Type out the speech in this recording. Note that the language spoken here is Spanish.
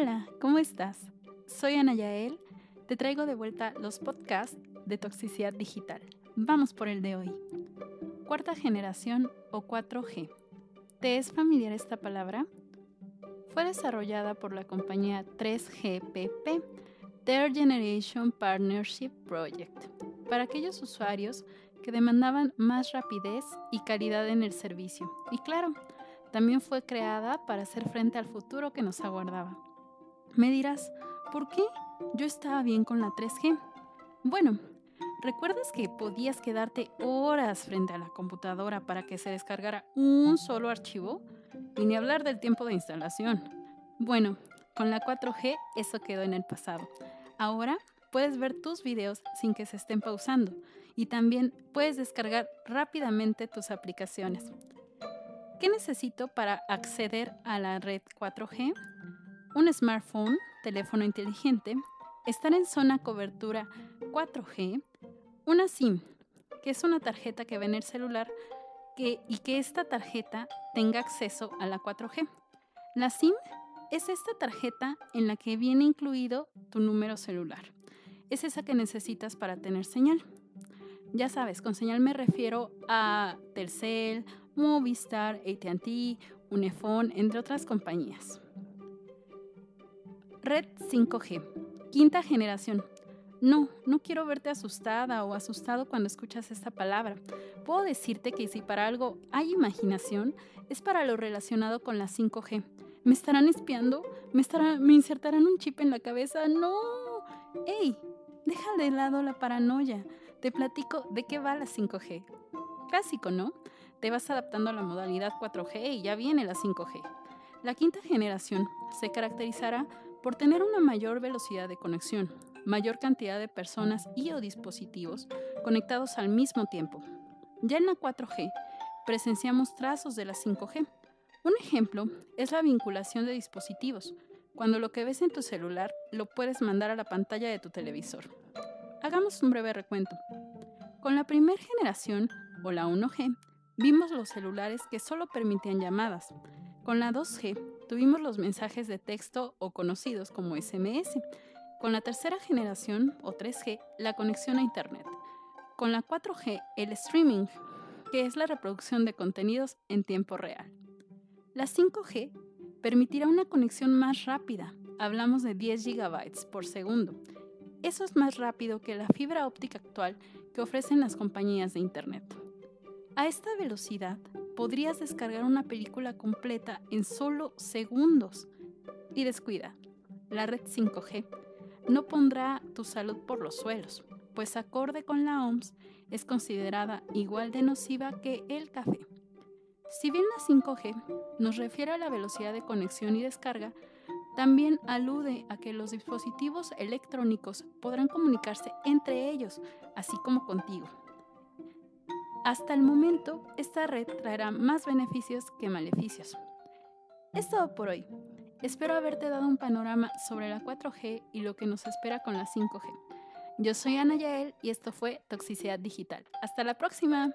Hola, ¿cómo estás? Soy Ana Yael. Te traigo de vuelta los podcasts de toxicidad digital. Vamos por el de hoy. Cuarta generación o 4G. ¿Te es familiar esta palabra? Fue desarrollada por la compañía 3GPP, Third Generation Partnership Project, para aquellos usuarios que demandaban más rapidez y calidad en el servicio. Y claro, también fue creada para hacer frente al futuro que nos aguardaba. Me dirás, ¿por qué? Yo estaba bien con la 3G. Bueno, ¿recuerdas que podías quedarte horas frente a la computadora para que se descargara un solo archivo? Y ni hablar del tiempo de instalación. Bueno, con la 4G eso quedó en el pasado. Ahora puedes ver tus videos sin que se estén pausando y también puedes descargar rápidamente tus aplicaciones. ¿Qué necesito para acceder a la red 4G? Un smartphone, teléfono inteligente, estar en zona cobertura 4G, una SIM, que es una tarjeta que va en el celular que, y que esta tarjeta tenga acceso a la 4G. La SIM es esta tarjeta en la que viene incluido tu número celular. Es esa que necesitas para tener señal. Ya sabes, con señal me refiero a Telcel, Movistar, ATT, Unifone, entre otras compañías. Red 5G, quinta generación. No, no quiero verte asustada o asustado cuando escuchas esta palabra. Puedo decirte que si para algo hay imaginación, es para lo relacionado con la 5G. ¿Me estarán espiando? ¿Me, ¿Me insertarán un chip en la cabeza? ¡No! ¡Ey! Deja de lado la paranoia. Te platico de qué va la 5G. Clásico, ¿no? te vas adaptando a la modalidad 4G y ya viene la 5G. La quinta generación se caracterizará por tener una mayor velocidad de conexión, mayor cantidad de personas y o dispositivos conectados al mismo tiempo. Ya en la 4G presenciamos trazos de la 5G. Un ejemplo es la vinculación de dispositivos, cuando lo que ves en tu celular lo puedes mandar a la pantalla de tu televisor. Hagamos un breve recuento. Con la primera generación, o la 1G, vimos los celulares que solo permitían llamadas. Con la 2G tuvimos los mensajes de texto o conocidos como SMS. Con la tercera generación o 3G la conexión a Internet. Con la 4G el streaming, que es la reproducción de contenidos en tiempo real. La 5G permitirá una conexión más rápida. Hablamos de 10 GB por segundo. Eso es más rápido que la fibra óptica actual que ofrecen las compañías de Internet. A esta velocidad podrías descargar una película completa en solo segundos. Y descuida, la red 5G no pondrá tu salud por los suelos, pues acorde con la OMS es considerada igual de nociva que el café. Si bien la 5G nos refiere a la velocidad de conexión y descarga, también alude a que los dispositivos electrónicos podrán comunicarse entre ellos, así como contigo. Hasta el momento, esta red traerá más beneficios que maleficios. Es todo por hoy. Espero haberte dado un panorama sobre la 4G y lo que nos espera con la 5G. Yo soy Ana Yael y esto fue Toxicidad Digital. Hasta la próxima.